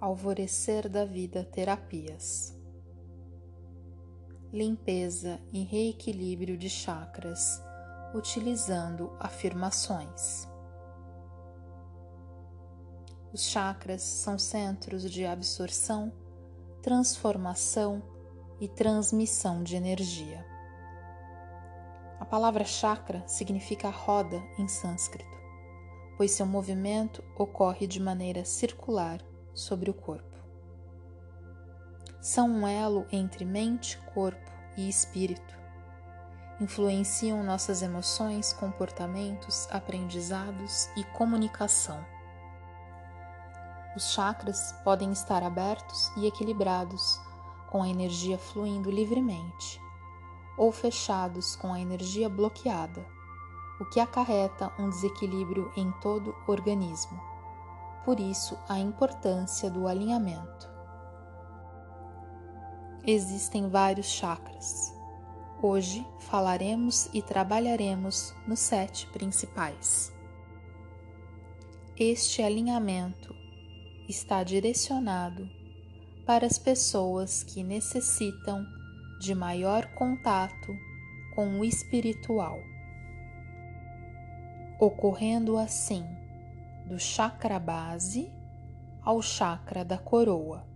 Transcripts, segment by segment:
Alvorecer da Vida Terapias Limpeza e reequilíbrio de chakras utilizando afirmações. Os chakras são centros de absorção, transformação e transmissão de energia. A palavra chakra significa roda em sânscrito, pois seu movimento ocorre de maneira circular sobre o corpo. São um elo entre mente, corpo e espírito. Influenciam nossas emoções, comportamentos, aprendizados e comunicação. Os chakras podem estar abertos e equilibrados, com a energia fluindo livremente, ou fechados com a energia bloqueada, o que acarreta um desequilíbrio em todo o organismo por isso a importância do alinhamento. Existem vários chakras. Hoje falaremos e trabalharemos nos sete principais. Este alinhamento está direcionado para as pessoas que necessitam de maior contato com o espiritual, ocorrendo assim do chakra base ao chakra da coroa,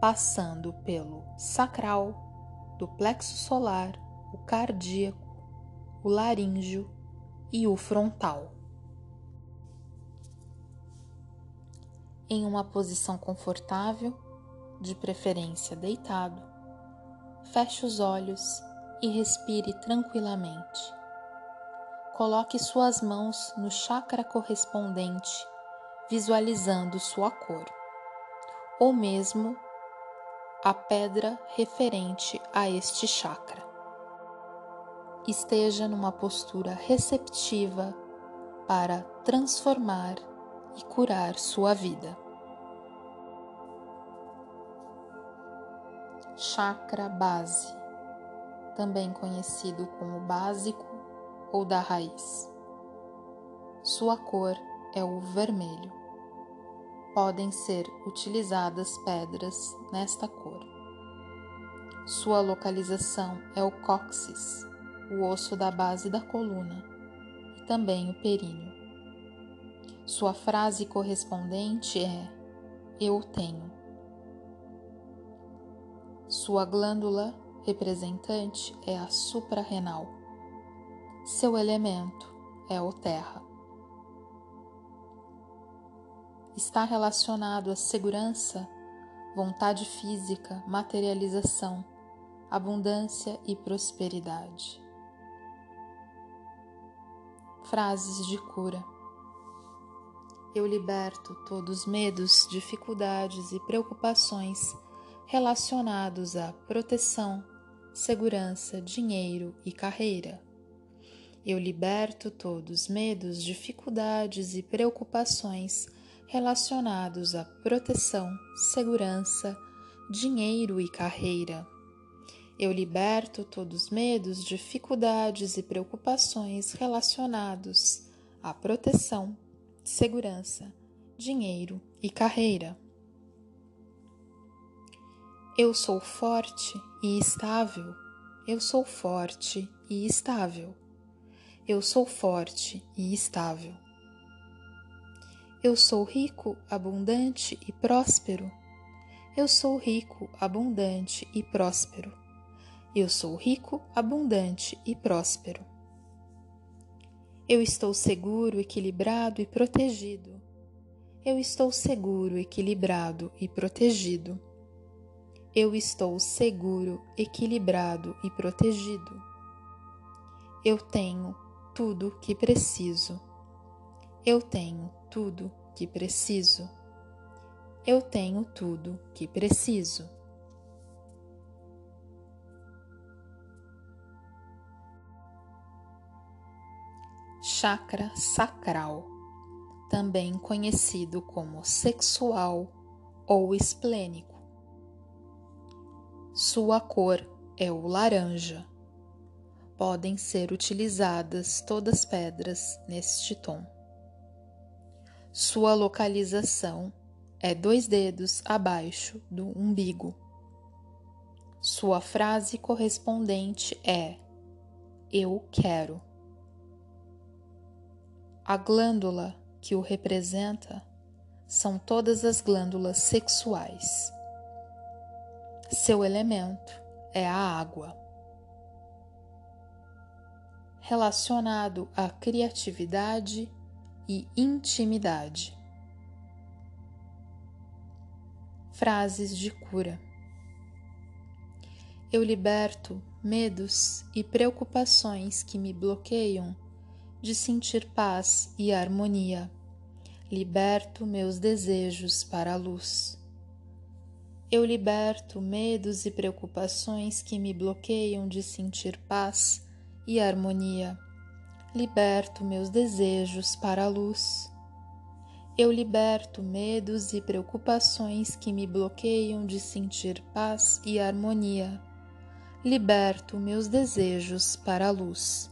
passando pelo sacral, do plexo solar, o cardíaco, o laríngeo e o frontal. Em uma posição confortável, de preferência deitado, feche os olhos e respire tranquilamente coloque suas mãos no chakra correspondente, visualizando sua cor, ou mesmo a pedra referente a este chakra. Esteja numa postura receptiva para transformar e curar sua vida. Chakra base, também conhecido como básico ou da raiz. Sua cor é o vermelho. Podem ser utilizadas pedras nesta cor. Sua localização é o cóccix, o osso da base da coluna, e também o períneo. Sua frase correspondente é: Eu tenho. Sua glândula representante é a suprarrenal seu elemento é o terra. Está relacionado à segurança, vontade física, materialização, abundância e prosperidade. Frases de cura. Eu liberto todos os medos, dificuldades e preocupações relacionados à proteção, segurança, dinheiro e carreira. Eu liberto todos os medos, dificuldades e preocupações relacionados à proteção, segurança, dinheiro e carreira. Eu liberto todos os medos, dificuldades e preocupações relacionados à proteção, segurança, dinheiro e carreira. Eu sou forte e estável. Eu sou forte e estável. Eu sou forte e estável. Eu sou rico, abundante e próspero. Eu sou rico, abundante e próspero. Eu sou rico, abundante e próspero. Eu estou seguro, equilibrado e protegido. Eu estou seguro, equilibrado e protegido. Eu estou seguro, equilibrado e protegido. Eu tenho tudo que preciso. Eu tenho tudo que preciso. Eu tenho tudo que preciso. Chakra sacral, também conhecido como sexual ou esplênico. Sua cor é o laranja podem ser utilizadas todas pedras neste tom. Sua localização é dois dedos abaixo do umbigo. Sua frase correspondente é: Eu quero. A glândula que o representa são todas as glândulas sexuais. Seu elemento é a água. Relacionado à criatividade e intimidade. Frases de cura. Eu liberto medos e preocupações que me bloqueiam de sentir paz e harmonia. Liberto meus desejos para a luz. Eu liberto medos e preocupações que me bloqueiam de sentir paz e harmonia. Liberto meus desejos para a luz. Eu liberto medos e preocupações que me bloqueiam de sentir paz e harmonia. Liberto meus desejos para a luz.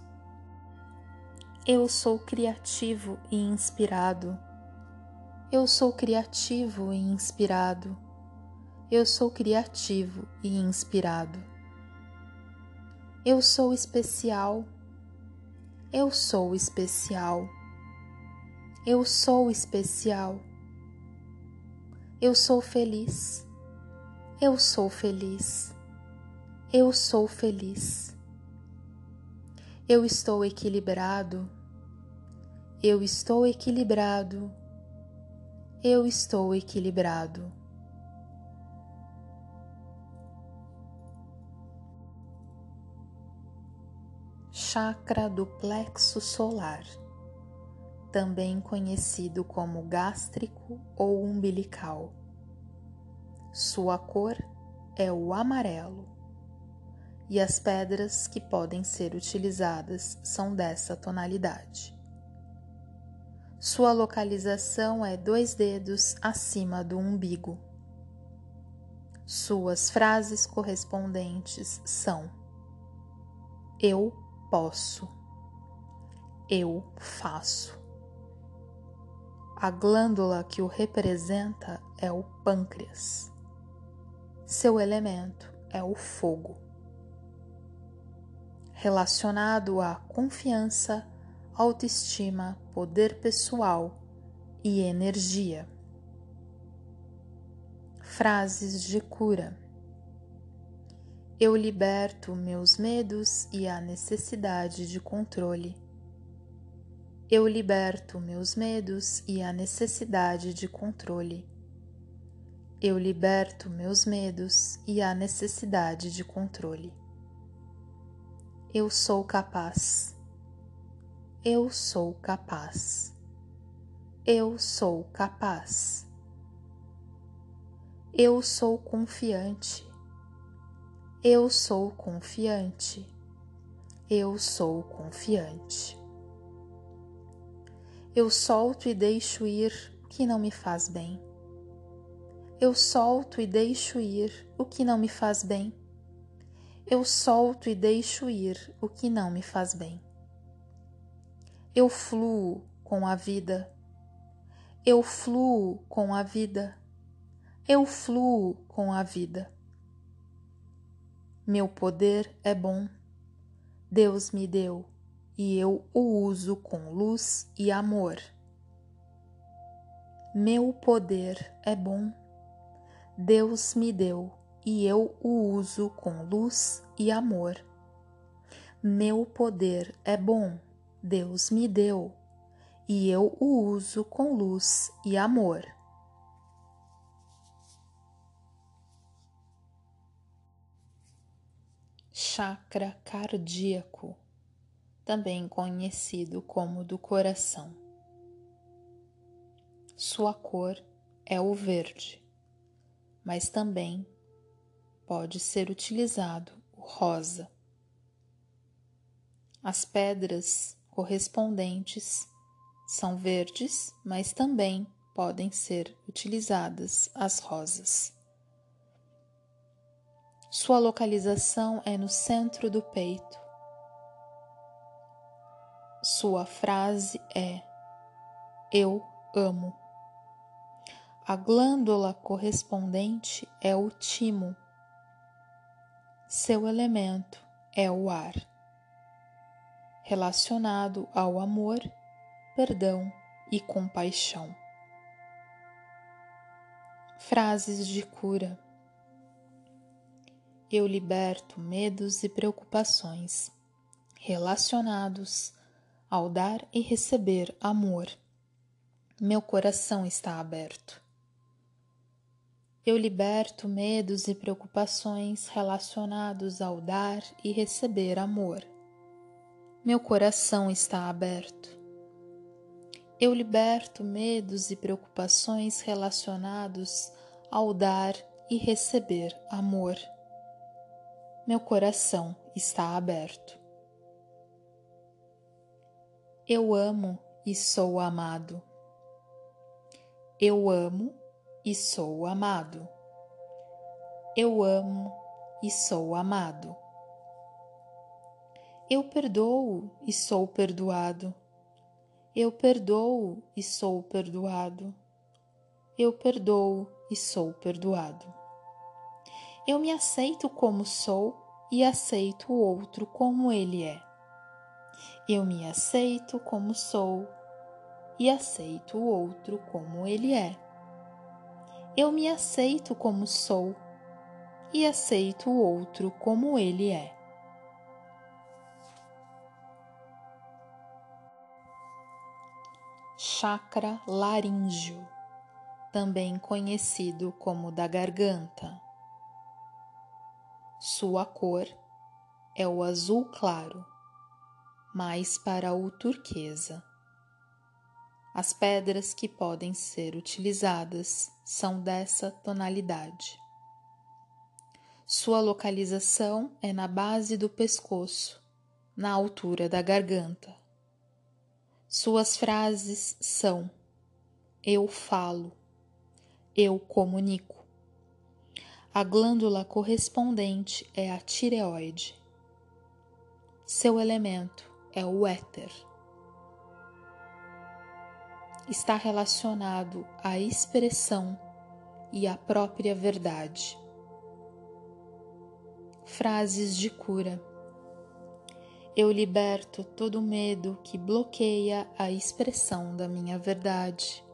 Eu sou criativo e inspirado. Eu sou criativo e inspirado. Eu sou criativo e inspirado. Eu sou especial. Eu sou especial. Eu sou especial. Eu sou feliz. Eu sou feliz. Eu sou feliz. Eu estou equilibrado. Eu estou equilibrado. Eu estou equilibrado. Chakra do plexo solar, também conhecido como gástrico ou umbilical. Sua cor é o amarelo e as pedras que podem ser utilizadas são dessa tonalidade. Sua localização é dois dedos acima do umbigo. Suas frases correspondentes são: Eu posso, eu faço. A glândula que o representa é o pâncreas. Seu elemento é o fogo. Relacionado à confiança, autoestima, poder pessoal e energia. Frases de cura. Eu liberto meus medos e a necessidade de controle. Eu liberto meus medos e a necessidade de controle. Eu liberto meus medos e a necessidade de controle. Eu sou capaz. Eu sou capaz. Eu sou capaz. Eu sou confiante. Eu sou confiante. Eu sou confiante. Eu solto e deixo ir o que não me faz bem. Eu solto e deixo ir o que não me faz bem. Eu solto e deixo ir o que não me faz bem. Eu fluo com a vida. Eu fluo com a vida. Eu fluo com a vida. Meu poder é bom. Deus me deu e eu o uso com luz e amor. Meu poder é bom. Deus me deu e eu o uso com luz e amor. Meu poder é bom. Deus me deu e eu o uso com luz e amor. Chakra cardíaco, também conhecido como do coração. Sua cor é o verde, mas também pode ser utilizado o rosa. As pedras correspondentes são verdes, mas também podem ser utilizadas as rosas. Sua localização é no centro do peito. Sua frase é: Eu amo. A glândula correspondente é o timo. Seu elemento é o ar, relacionado ao amor, perdão e compaixão. Frases de cura. Eu liberto medos e preocupações relacionados ao dar e receber amor. Meu coração está aberto. Eu liberto medos e preocupações relacionados ao dar e receber amor. Meu coração está aberto. Eu liberto medos e preocupações relacionados ao dar e receber amor. Meu coração está aberto. Eu amo e sou amado. Eu amo e sou amado. Eu amo e sou amado. Eu perdoo e sou perdoado. Eu perdoo e sou perdoado. Eu perdoo e sou perdoado. Eu me aceito como sou e aceito o outro como ele é. Eu me aceito como sou e aceito o outro como ele é. Eu me aceito como sou e aceito o outro como ele é. Chakra laríngeo, também conhecido como da garganta. Sua cor é o azul claro, mais para o turquesa. As pedras que podem ser utilizadas são dessa tonalidade. Sua localização é na base do pescoço, na altura da garganta. Suas frases são: Eu falo, eu comunico. A glândula correspondente é a tireoide. Seu elemento é o éter está relacionado à expressão e à própria verdade. Frases de cura. Eu liberto todo medo que bloqueia a expressão da minha verdade.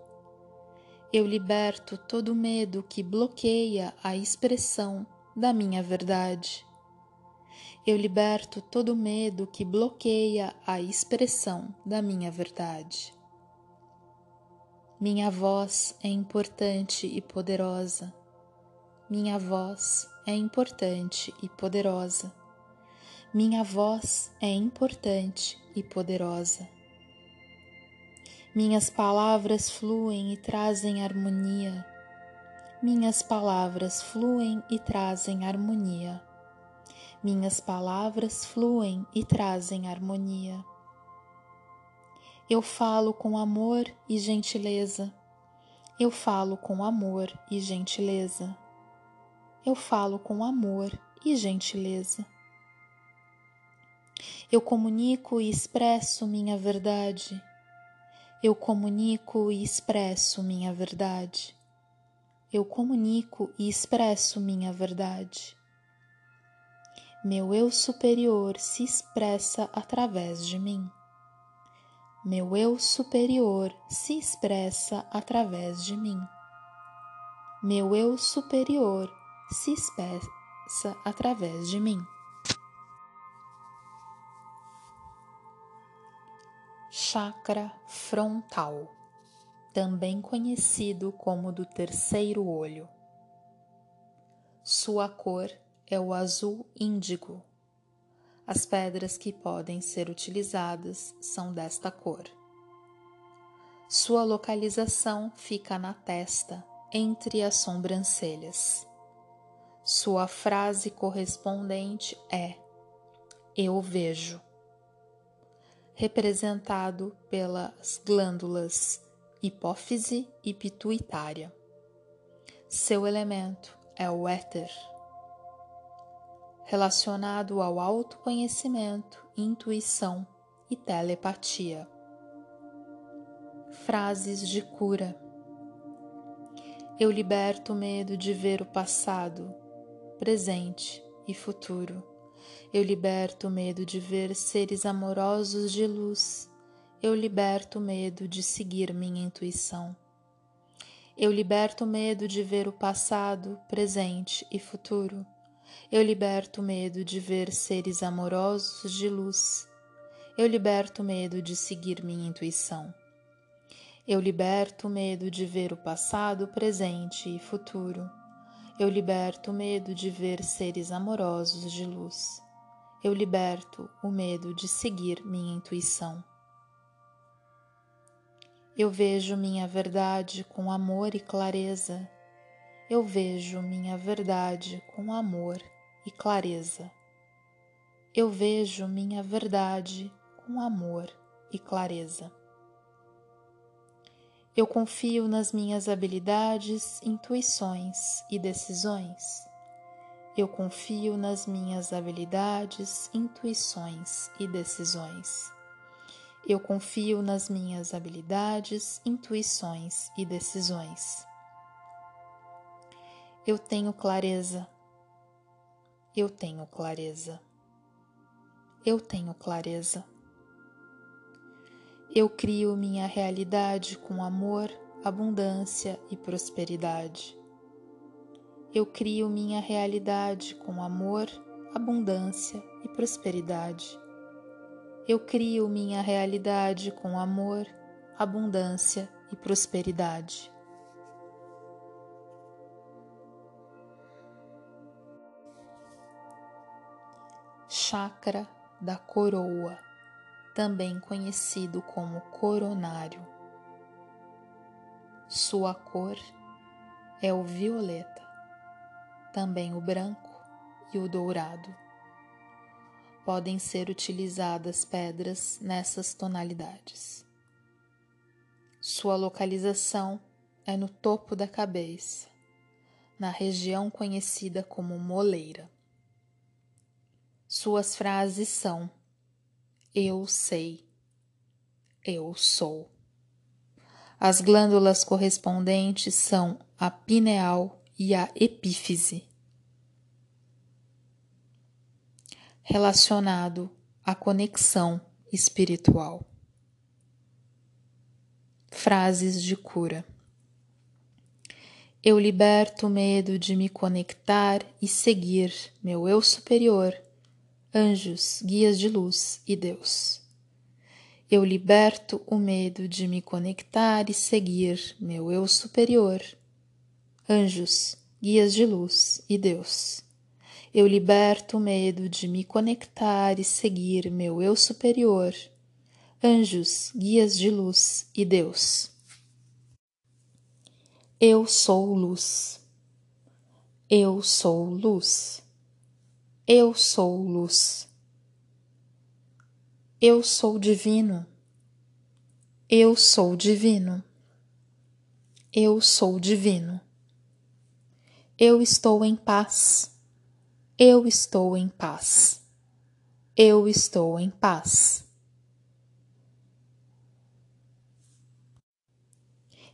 Eu liberto todo medo que bloqueia a expressão da minha verdade. Eu liberto todo medo que bloqueia a expressão da minha verdade. Minha voz é importante e poderosa. Minha voz é importante e poderosa. Minha voz é importante e poderosa. Minhas palavras fluem e trazem harmonia. Minhas palavras fluem e trazem harmonia. Minhas palavras fluem e trazem harmonia. Eu falo com amor e gentileza. Eu falo com amor e gentileza. Eu falo com amor e gentileza. Eu comunico e expresso minha verdade. Eu comunico e expresso minha verdade. Eu comunico e expresso minha verdade. Meu eu superior se expressa através de mim meu eu superior se expressa através de mim. Meu eu superior se expressa através de mim. Chakra frontal, também conhecido como do terceiro olho. Sua cor é o azul índigo as pedras que podem ser utilizadas são desta cor. Sua localização fica na testa, entre as sobrancelhas. Sua frase correspondente é: Eu vejo, representado pelas glândulas hipófise e pituitária. Seu elemento é o éter relacionado ao autoconhecimento, intuição e telepatia. Frases de cura. Eu liberto o medo de ver o passado, presente e futuro. Eu liberto o medo de ver seres amorosos de luz. Eu liberto o medo de seguir minha intuição. Eu liberto o medo de ver o passado, presente e futuro. Eu liberto o medo de ver seres amorosos de luz. Eu liberto o medo de seguir minha intuição. Eu liberto o medo de ver o passado, presente e futuro. Eu liberto o medo de ver seres amorosos de luz. Eu liberto o medo de seguir minha intuição. Eu vejo minha verdade com amor e clareza. Eu vejo minha verdade com amor e clareza. Eu vejo minha verdade com amor e clareza. Eu confio nas minhas habilidades, intuições e decisões. Eu confio nas minhas habilidades, intuições e decisões. Eu confio nas minhas habilidades, intuições e decisões. Eu tenho clareza. Eu tenho clareza. Eu tenho clareza. Eu crio minha realidade com amor, abundância e prosperidade. Eu crio minha realidade com amor, abundância e prosperidade. Eu crio minha realidade com amor, abundância e prosperidade. Chakra da coroa, também conhecido como coronário. Sua cor é o violeta, também o branco e o dourado podem ser utilizadas pedras nessas tonalidades. Sua localização é no topo da cabeça, na região conhecida como moleira. Suas frases são: Eu sei, eu sou. As glândulas correspondentes são a pineal e a epífise. relacionado à conexão espiritual. Frases de cura. Eu liberto o medo de me conectar e seguir meu eu superior, anjos, guias de luz e Deus. Eu liberto o medo de me conectar e seguir meu eu superior, anjos, guias de luz e Deus. Eu liberto o medo de me conectar e seguir meu eu superior, anjos, guias de luz e Deus. Eu sou luz. Eu sou luz. Eu sou luz. Eu sou divino. Eu sou divino. Eu sou divino. Eu estou em paz. Eu estou em paz. Eu estou em paz.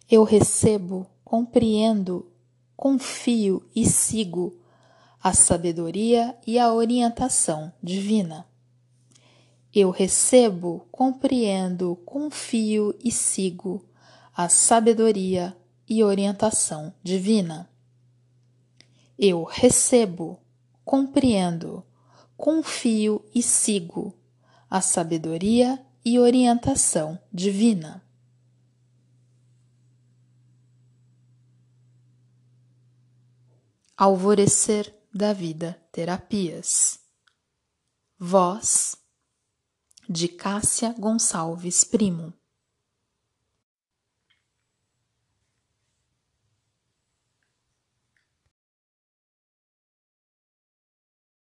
Eu recebo, compreendo, confio e sigo a sabedoria e a orientação divina. Eu recebo, compreendo, confio e sigo a sabedoria e orientação divina. Eu recebo, compreendo, confio e sigo a sabedoria e orientação divina. Alvorecer da Vida Terapias. Voz de Cássia Gonçalves Primo.